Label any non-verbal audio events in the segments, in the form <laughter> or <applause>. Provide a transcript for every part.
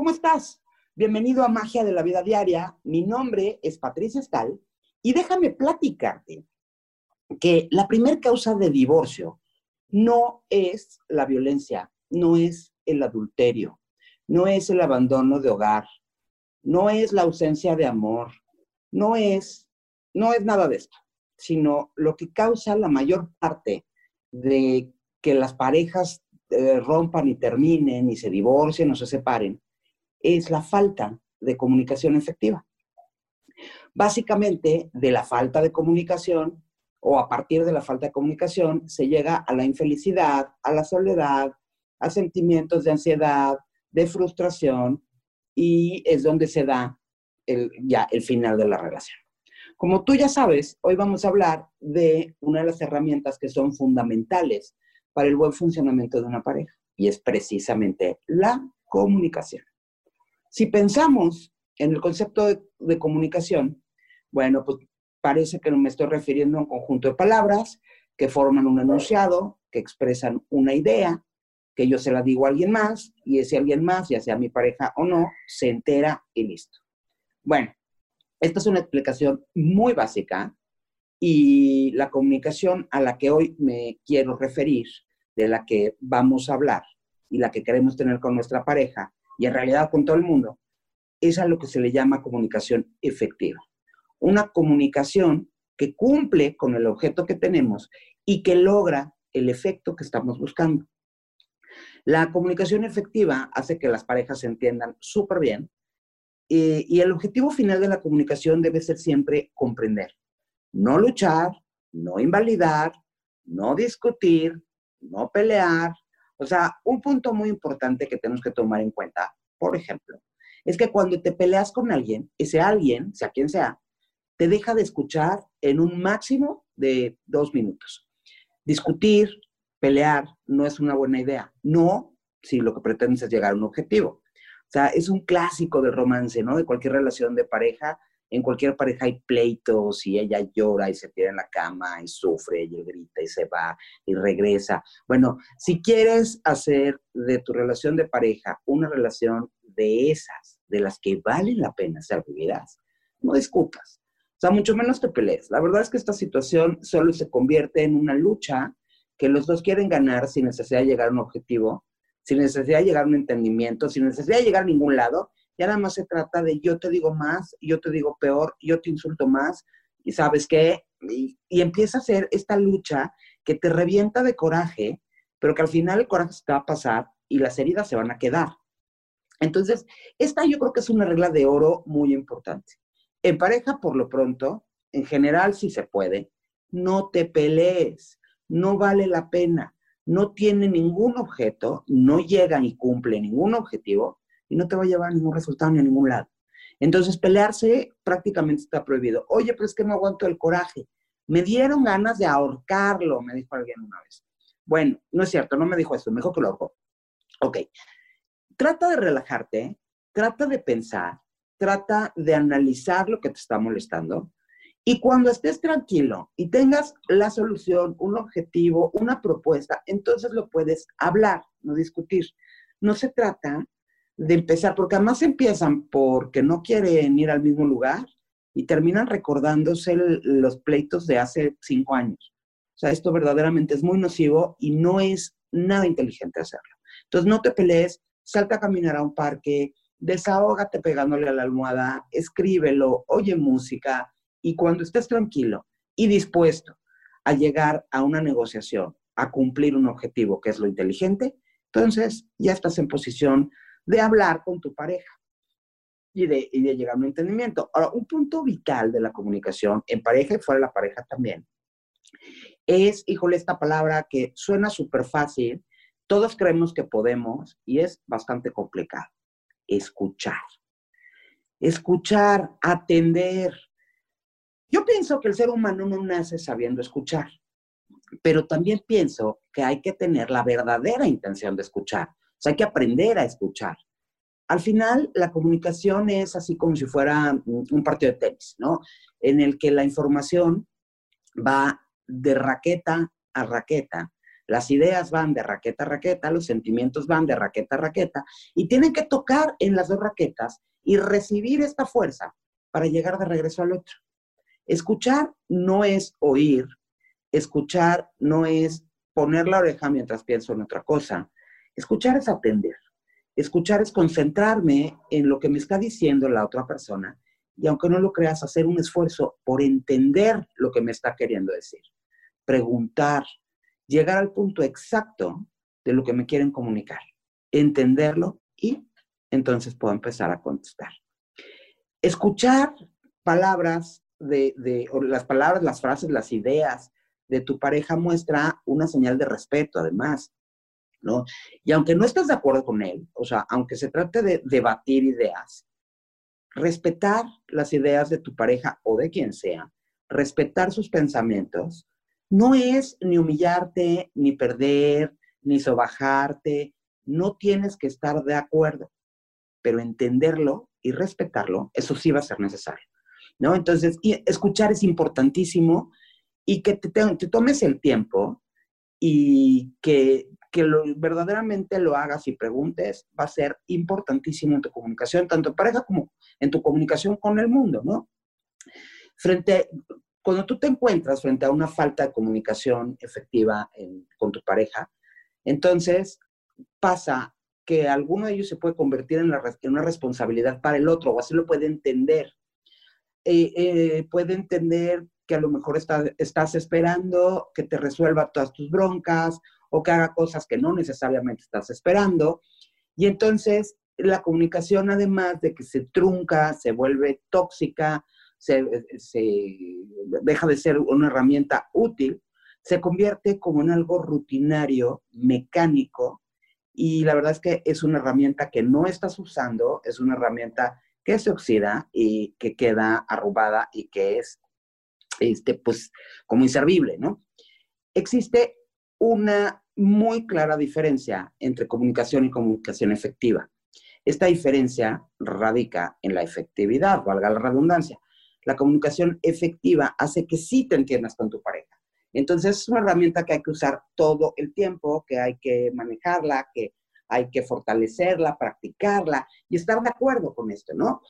¿cómo estás? Bienvenido a Magia de la Vida Diaria. Mi nombre es Patricia Estal y déjame platicarte que la primera causa de divorcio no es la violencia, no es el adulterio, no es el abandono de hogar, no es la ausencia de amor, no es, no es nada de esto, sino lo que causa la mayor parte de que las parejas eh, rompan y terminen y se divorcien o se separen, es la falta de comunicación efectiva. Básicamente, de la falta de comunicación o a partir de la falta de comunicación se llega a la infelicidad, a la soledad, a sentimientos de ansiedad, de frustración y es donde se da el, ya el final de la relación. Como tú ya sabes, hoy vamos a hablar de una de las herramientas que son fundamentales para el buen funcionamiento de una pareja y es precisamente la comunicación. Si pensamos en el concepto de, comunicación, bueno, pues parece que me estoy refiriendo a un conjunto de palabras que forman un enunciado, que expresan una idea, que yo se la digo a alguien más y ese alguien más, ya sea mi pareja o no, se entera y listo. Bueno, esta es una explicación muy básica y la comunicación a la que hoy me quiero referir, de la que vamos a hablar y la que queremos tener con nuestra pareja y en realidad con todo el mundo, es a lo que se le llama comunicación efectiva. Una comunicación que cumple con el objeto que tenemos y que logra el efecto que estamos buscando. La comunicación efectiva hace que las parejas se entiendan súper bien eh, y el objetivo final de la comunicación debe ser siempre comprender, no luchar, no invalidar, no discutir, no pelear. O sea, un punto muy importante que tenemos que tomar en cuenta, por ejemplo, es que cuando te peleas con alguien, ese alguien, sea quien sea, te deja de escuchar en un máximo de dos minutos. Discutir, pelear, no es una buena idea. No si lo que pretendes es llegar a un objetivo. O sea, es un clásico del romance, ¿no? De cualquier relación de pareja. En cualquier pareja hay pleitos y ella llora y se tira en la cama y sufre y grita y se va y regresa. Bueno, si quieres hacer de tu relación de pareja una relación de esas, de las que valen la pena ser vividas, no discutas. O sea, mucho menos te pelees. La verdad es que esta situación solo se convierte en una lucha que los dos quieren ganar sin necesidad de llegar a un objetivo sin necesidad de llegar a un entendimiento, sin necesidad de llegar a ningún lado. Ya nada más se trata de yo te digo más, yo te digo peor, yo te insulto más, y sabes qué, y, empieza a ser esta lucha que te revienta de coraje, pero que al final el coraje se te va a pasar y las heridas se van a quedar. Entonces, esta yo creo que es una regla de oro muy importante. En pareja, por lo pronto, en general, si se puede, no te pelees, no vale la pena no tiene ningún objeto, no llega ni cumple ningún objetivo y no te va a llevar a ningún resultado ni a ningún lado. Entonces, pelearse prácticamente está prohibido. Oye, pero es que no aguanto el coraje. Me dieron ganas de ahorcarlo, me dijo alguien una vez. Bueno, no es cierto, no me dijo eso, me dijo que lo ahorcó. Ok. Trata de relajarte, trata de pensar, trata de analizar lo que te está molestando y cuando estés tranquilo y tengas la solución, un objetivo, una propuesta, entonces lo puedes hablar, no discutir. No se trata de empezar, porque además empiezan porque no quieren ir al mismo lugar y terminan recordándose los pleitos de hace cinco años. O sea, esto verdaderamente es muy nocivo y no es nada inteligente hacerlo. Entonces, no te pelees, salta a caminar a un parque, desahógate pegándole a la almohada, escríbelo, oye música, y cuando estés tranquilo y dispuesto a llegar a una negociación, a cumplir un objetivo que es lo inteligente, entonces ya estás en posición de hablar con tu pareja y de, llegar a un entendimiento. Ahora, un punto vital de la comunicación en pareja y fuera de la pareja también es, híjole, esta palabra que suena súper fácil, todos creemos que podemos y es bastante complicado. Escuchar. Escuchar, atender, yo pienso que el ser humano no nace sabiendo escuchar, pero también pienso que hay que tener la verdadera intención de escuchar. Sea, hay que aprender a escuchar. Al final, la comunicación es así como si fuera un partido de tenis, ¿no? En el que la información va de raqueta a raqueta. Las ideas van de raqueta a raqueta, los sentimientos van de raqueta a raqueta y tienen que tocar en las dos raquetas y recibir esta fuerza para llegar de regreso al otro. Escuchar no es oír, escuchar no es poner la oreja mientras pienso en otra cosa. Escuchar es atender. Escuchar es concentrarme en lo que me está diciendo la otra persona y aunque no lo creas, hacer un esfuerzo por entender lo que me está queriendo decir. Preguntar, llegar al punto exacto de lo que me quieren comunicar, entenderlo y entonces puedo empezar a contestar. Escuchar palabras de, las palabras, las frases, las ideas de tu pareja muestra una señal de respeto, además. ¿No? Y aunque no estés de acuerdo con él, o sea, aunque se trate de debatir ideas, respetar las ideas de tu pareja o de quien sea, respetar sus pensamientos, no es ni humillarte, ni perder, ni sobajarte, no tienes que estar de acuerdo, pero entenderlo y respetarlo, eso sí va a ser necesario, ¿no? Entonces, escuchar es importantísimo y que te tomes el tiempo y que que lo, verdaderamente lo hagas y preguntes va a ser importantísimo en tu comunicación, tanto en pareja como en tu comunicación con el mundo, ¿no? Frente, cuando tú te encuentras frente a una falta de comunicación efectiva con tu pareja, entonces pasa que alguno de ellos se puede convertir en, una responsabilidad para el otro, o así lo puede entender. Eh, eh, puede entender que a lo mejor estás esperando que te resuelva todas tus broncas o que haga cosas que no necesariamente estás esperando. Y entonces la comunicación, además de que se trunca, se vuelve tóxica, se, deja de ser una herramienta útil, se convierte como en algo rutinario, mecánico, y la verdad es que es una herramienta que no estás usando, es una herramienta que se oxida y que queda arrugada y que es, este, pues, como inservible, ¿no? Existe una muy clara diferencia entre comunicación y comunicación efectiva. Esta diferencia radica en la efectividad, valga la redundancia. La comunicación efectiva hace que sí te entiendas con tu pareja. Entonces es una herramienta que hay que usar todo el tiempo, que hay que manejarla, que hay que fortalecerla, practicarla y estar de acuerdo con esto, ¿no?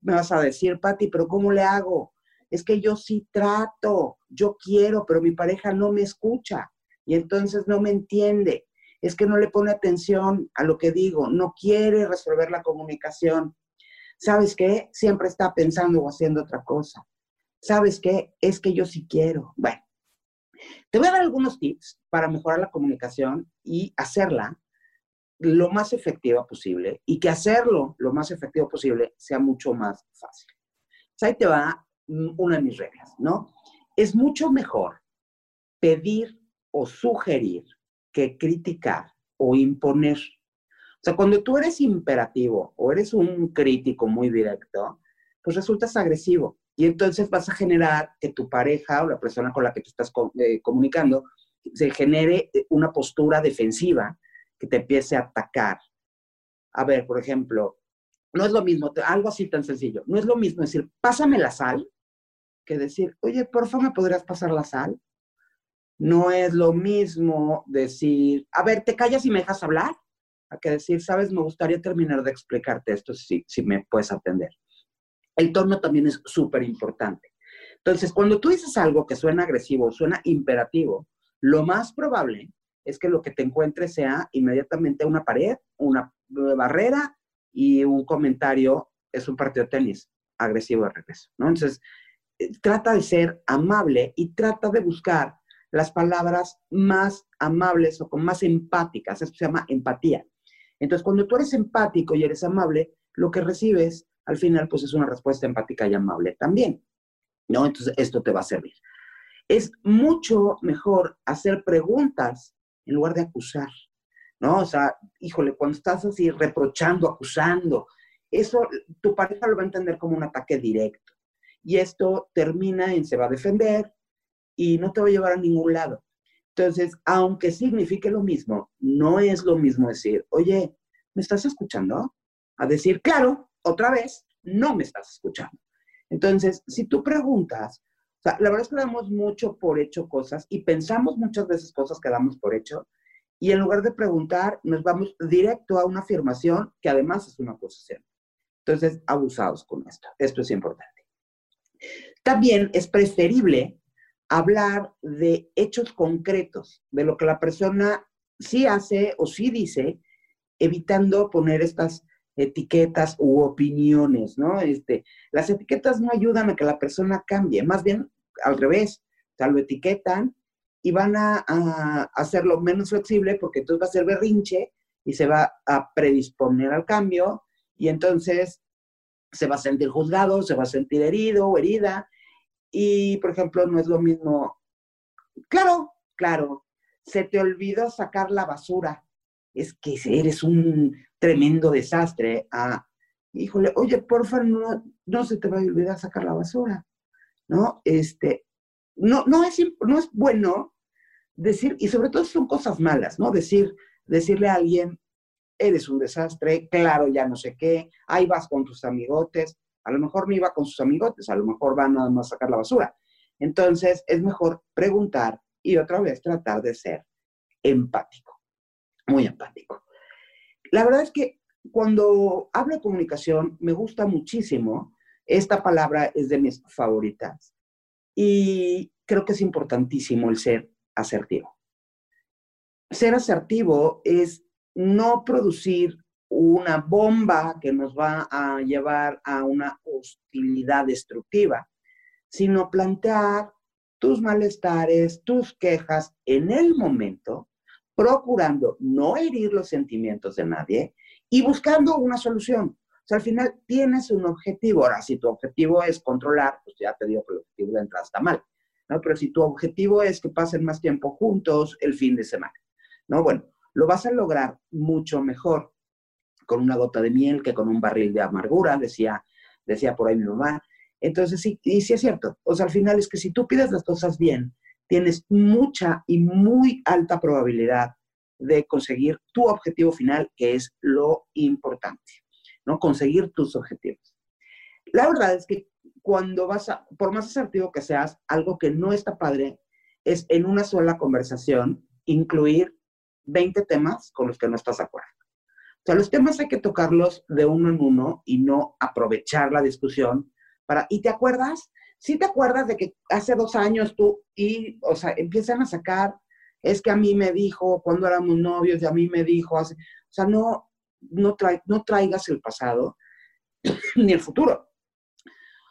Me vas a decir, Patti, pero ¿cómo le hago? Es que yo sí trato, yo quiero, pero mi pareja no me escucha y entonces no me entiende. Es que no le pone atención a lo que digo, no quiere resolver la comunicación. ¿Sabes qué? Siempre está pensando o haciendo otra cosa. ¿Sabes qué? Es que yo sí quiero. Bueno, te voy a dar algunos tips para mejorar la comunicación y hacerla lo más efectiva posible y que hacerlo lo más efectivo posible sea mucho más fácil. ahí te va una de mis reglas, ¿no? Es mucho mejor pedir o sugerir que criticar o imponer. O sea, cuando tú eres imperativo o eres un crítico muy directo, pues resultas agresivo. Y entonces vas a generar que tu pareja o la persona con la que te estás eh, comunicando se genere eh, una postura defensiva que te empiece a atacar. A ver, por ejemplo, no es lo mismo, algo así tan sencillo, no es lo mismo decir, pásame la sal, que decir, oye, por favor, ¿me podrías pasar la sal? No es lo mismo decir, a ver, ¿te callas y me dejas hablar? A que decir, sabes, me gustaría terminar de explicarte esto si, si me puedes atender. El tono también es súper importante. Entonces, cuando tú dices algo que suena agresivo, suena imperativo, lo más probable es que lo que te encuentres sea inmediatamente una pared, una barrera y un comentario, es un partido de tenis agresivo de regreso, ¿no? Entonces, eh, trata de ser amable y trata de buscar las palabras más amables o con más empáticas. Esto se llama empatía. Entonces, cuando tú eres empático y eres amable, lo que recibes al final, pues es una respuesta empática y amable también. ¿No? Entonces, esto te va a servir. Es mucho mejor hacer preguntas en lugar de acusar. ¿No? O sea, híjole, cuando estás así reprochando, acusando, eso tu pareja lo va a entender como un ataque directo. Y esto termina en se va a defender, y no te va a llevar a ningún lado. Entonces, aunque signifique lo mismo, no es lo mismo decir, oye, ¿me estás escuchando? A decir, claro, otra vez, no me estás escuchando. Entonces, si tú preguntas, la verdad es que damos mucho por hecho cosas y pensamos muchas veces cosas que damos por hecho y en lugar de preguntar, nos vamos directo a una afirmación que además es una acusación. Entonces, abusados con esto. Esto es importante. También es preferible hablar de hechos concretos, de lo que la persona sí hace o sí dice, evitando poner estas etiquetas u opiniones, ¿no? Este, las etiquetas no ayudan a que la persona cambie, más bien al revés, o sea, lo etiquetan y van a, hacerlo menos flexible porque entonces va a ser berrinche y se va a predisponer al cambio y entonces se va a sentir juzgado, se va a sentir herido o herida y, por ejemplo, no es lo mismo, claro, claro, se te olvidó sacar la basura, es que eres un tremendo desastre. Ah, híjole, oye, porfa, no, no se te va a olvidar sacar la basura, ¿no? Este, no, no, es, no es bueno decir, y sobre todo son cosas malas, ¿no? Decir, decirle a alguien, eres un desastre, claro, ya no sé qué, ahí vas con tus amigotes, a lo mejor no iba con sus amigotes, a lo mejor van nada más a sacar la basura. Entonces, es mejor preguntar y otra vez tratar de ser empático, muy empático. La verdad es que cuando hablo de comunicación, me gusta muchísimo, esta palabra es de mis favoritas, y creo que es importantísimo el ser asertivo. Ser asertivo es no producir una bomba que nos va a llevar a una hostilidad destructiva, sino plantear tus malestares, tus quejas en el momento, procurando no herir los sentimientos de nadie y buscando una solución sea, al final tienes un objetivo. Ahora, si tu objetivo es controlar, pues ya te digo que el objetivo de entrada está mal, ¿no? Pero si tu objetivo es que pasen más tiempo juntos el fin de semana, ¿no? Bueno, lo vas a lograr mucho mejor con una gota de miel que con un barril de amargura, decía, decía por ahí mi mamá. Entonces, sí, y sí es cierto. O sea, al final es que si tú pides las cosas bien, tienes mucha y muy alta probabilidad de conseguir tu objetivo final, que es lo importante. ¿no? Conseguir tus objetivos. La verdad es que cuando vas a, por más asertivo que seas, algo que no está padre es en una sola conversación incluir 20 temas con los que no estás de acuerdo. Sea, los temas hay que tocarlos de uno en uno y no aprovechar la discusión para, ¿y te acuerdas? Sí te acuerdas de que hace dos años tú, y, o sea, empiezan a sacar, es que a mí me dijo cuando éramos novios y a mí me dijo, o sea, no, no, no traigas el pasado <laughs> ni el futuro.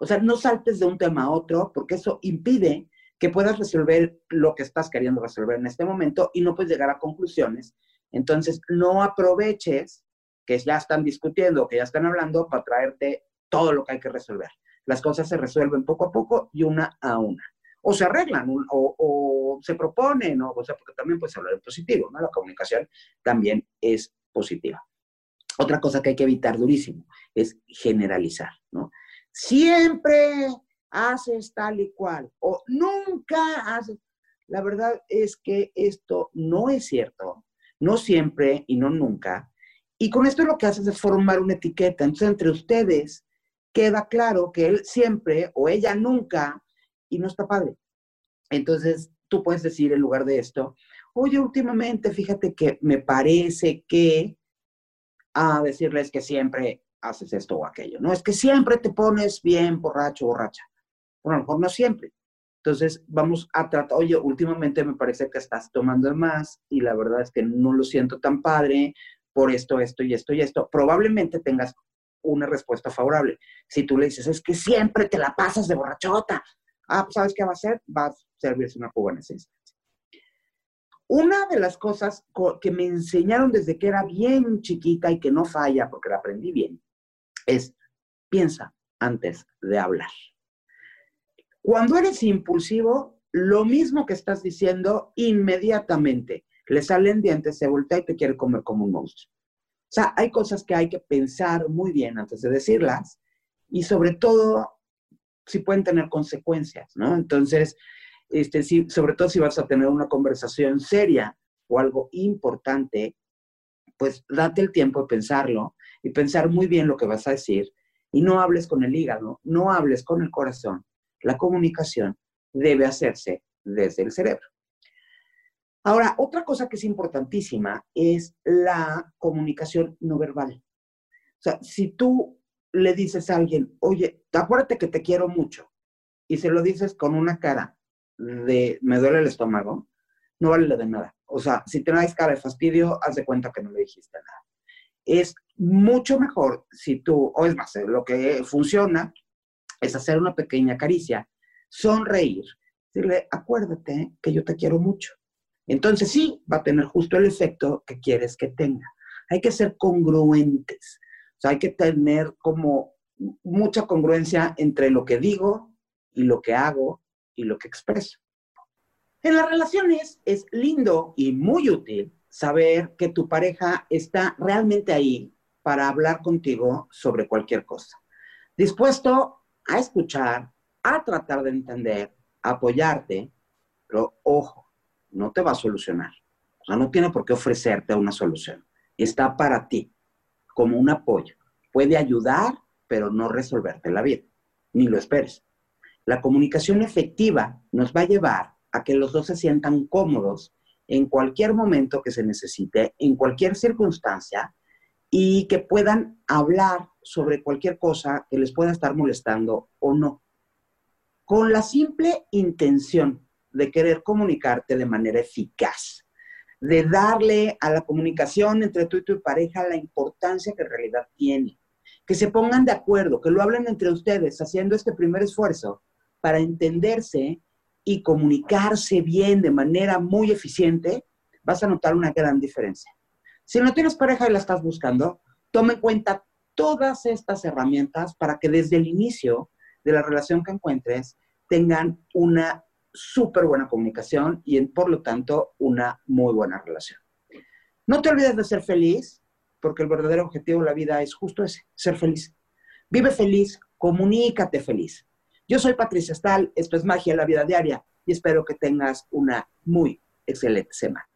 O sea, no saltes de un tema a otro porque eso impide que puedas resolver lo que estás queriendo resolver en este momento y no puedes llegar a conclusiones. Entonces, no aproveches que ya están discutiendo, que ya están hablando para traerte todo lo que hay que resolver. Las cosas se resuelven poco a poco y una a una. O se arreglan o, se proponen, o, o sea, porque también puedes hablar en positivo, ¿no? La comunicación también es positiva. Otra cosa que hay que evitar durísimo es generalizar, ¿no? Siempre haces tal y cual o nunca haces. La verdad es que esto no es cierto, no siempre y no nunca. Y con esto lo que haces es formar una etiqueta. Entonces, entre ustedes queda claro que él siempre o ella nunca y no está padre. Entonces, tú puedes decir en lugar de esto, oye, últimamente, fíjate que me parece que a decirles que siempre haces esto o aquello. No es que siempre te pones bien borracho borracha. Bueno, a lo mejor no siempre. Entonces, vamos a tratar, oye, últimamente me parece que estás tomando más y la verdad es que no lo siento tan padre por esto, esto y esto y esto. Probablemente tengas una respuesta favorable. Si tú le dices, es que siempre te la pasas de borrachota, ah, pues, ¿sabes qué va a hacer? Va a servirse una cuba en ese una de las cosas que me enseñaron desde que era bien chiquita y que no falla porque la aprendí bien es piensa antes de hablar. Cuando eres impulsivo, lo mismo que estás diciendo, inmediatamente le salen dientes, se voltea y te quiere comer como un monstruo. O sea, hay cosas que hay que pensar muy bien antes de decirlas y sobre todo si pueden tener consecuencias, ¿no? Entonces, este, sobre todo si vas a tener una conversación seria o algo importante, pues date el tiempo de pensarlo y pensar muy bien lo que vas a decir y no hables con el hígado, no hables con el corazón. La comunicación debe hacerse desde el cerebro. Ahora, otra cosa que es importantísima es la comunicación no verbal. O sea, si tú le dices a alguien, oye, acuérdate que te quiero mucho, y se lo dices con una cara de me duele el estómago, no vale de nada. O sea, si das cara de fastidio, haz de cuenta que no le dijiste nada. Es mucho mejor si tú, o es más, lo que funciona es hacer una pequeña caricia, sonreír, decirle, acuérdate que yo te quiero mucho. Entonces sí, va a tener justo el efecto que quieres que tenga. Hay que ser congruentes, hay que tener como mucha congruencia entre lo que digo y lo que hago y lo que expreso. En las relaciones es lindo y muy útil saber que tu pareja está realmente ahí para hablar contigo sobre cualquier cosa. Dispuesto a escuchar, a tratar de entender, a apoyarte, pero ojo, no te va a solucionar. O sea, no tiene por qué ofrecerte una solución. Está para ti, como un apoyo. Puede ayudar, pero no resolverte la vida. Ni lo esperes. La comunicación efectiva nos va a llevar a que los dos se sientan cómodos en cualquier momento que se necesite, en cualquier circunstancia, y que puedan hablar sobre cualquier cosa que les pueda estar molestando o no, con la simple intención de querer comunicarte de manera eficaz, de darle a la comunicación entre tú y tu pareja la importancia que en realidad tiene, que se pongan de acuerdo, que lo hablen entre ustedes, haciendo este primer esfuerzo para entenderse y comunicarse bien de manera muy eficiente, vas a notar una gran diferencia. Si no tienes pareja y la estás buscando, toma en cuenta todas estas herramientas para que desde el inicio de la relación que encuentres tengan una súper buena comunicación y por lo tanto una muy buena relación. No te olvides de ser feliz, porque el verdadero objetivo de la vida es justo ese, ser feliz. Vive feliz, comunícate feliz. Yo soy Patricia Stahl, esto es Magia en la Vida Diaria y espero que tengas una muy excelente semana.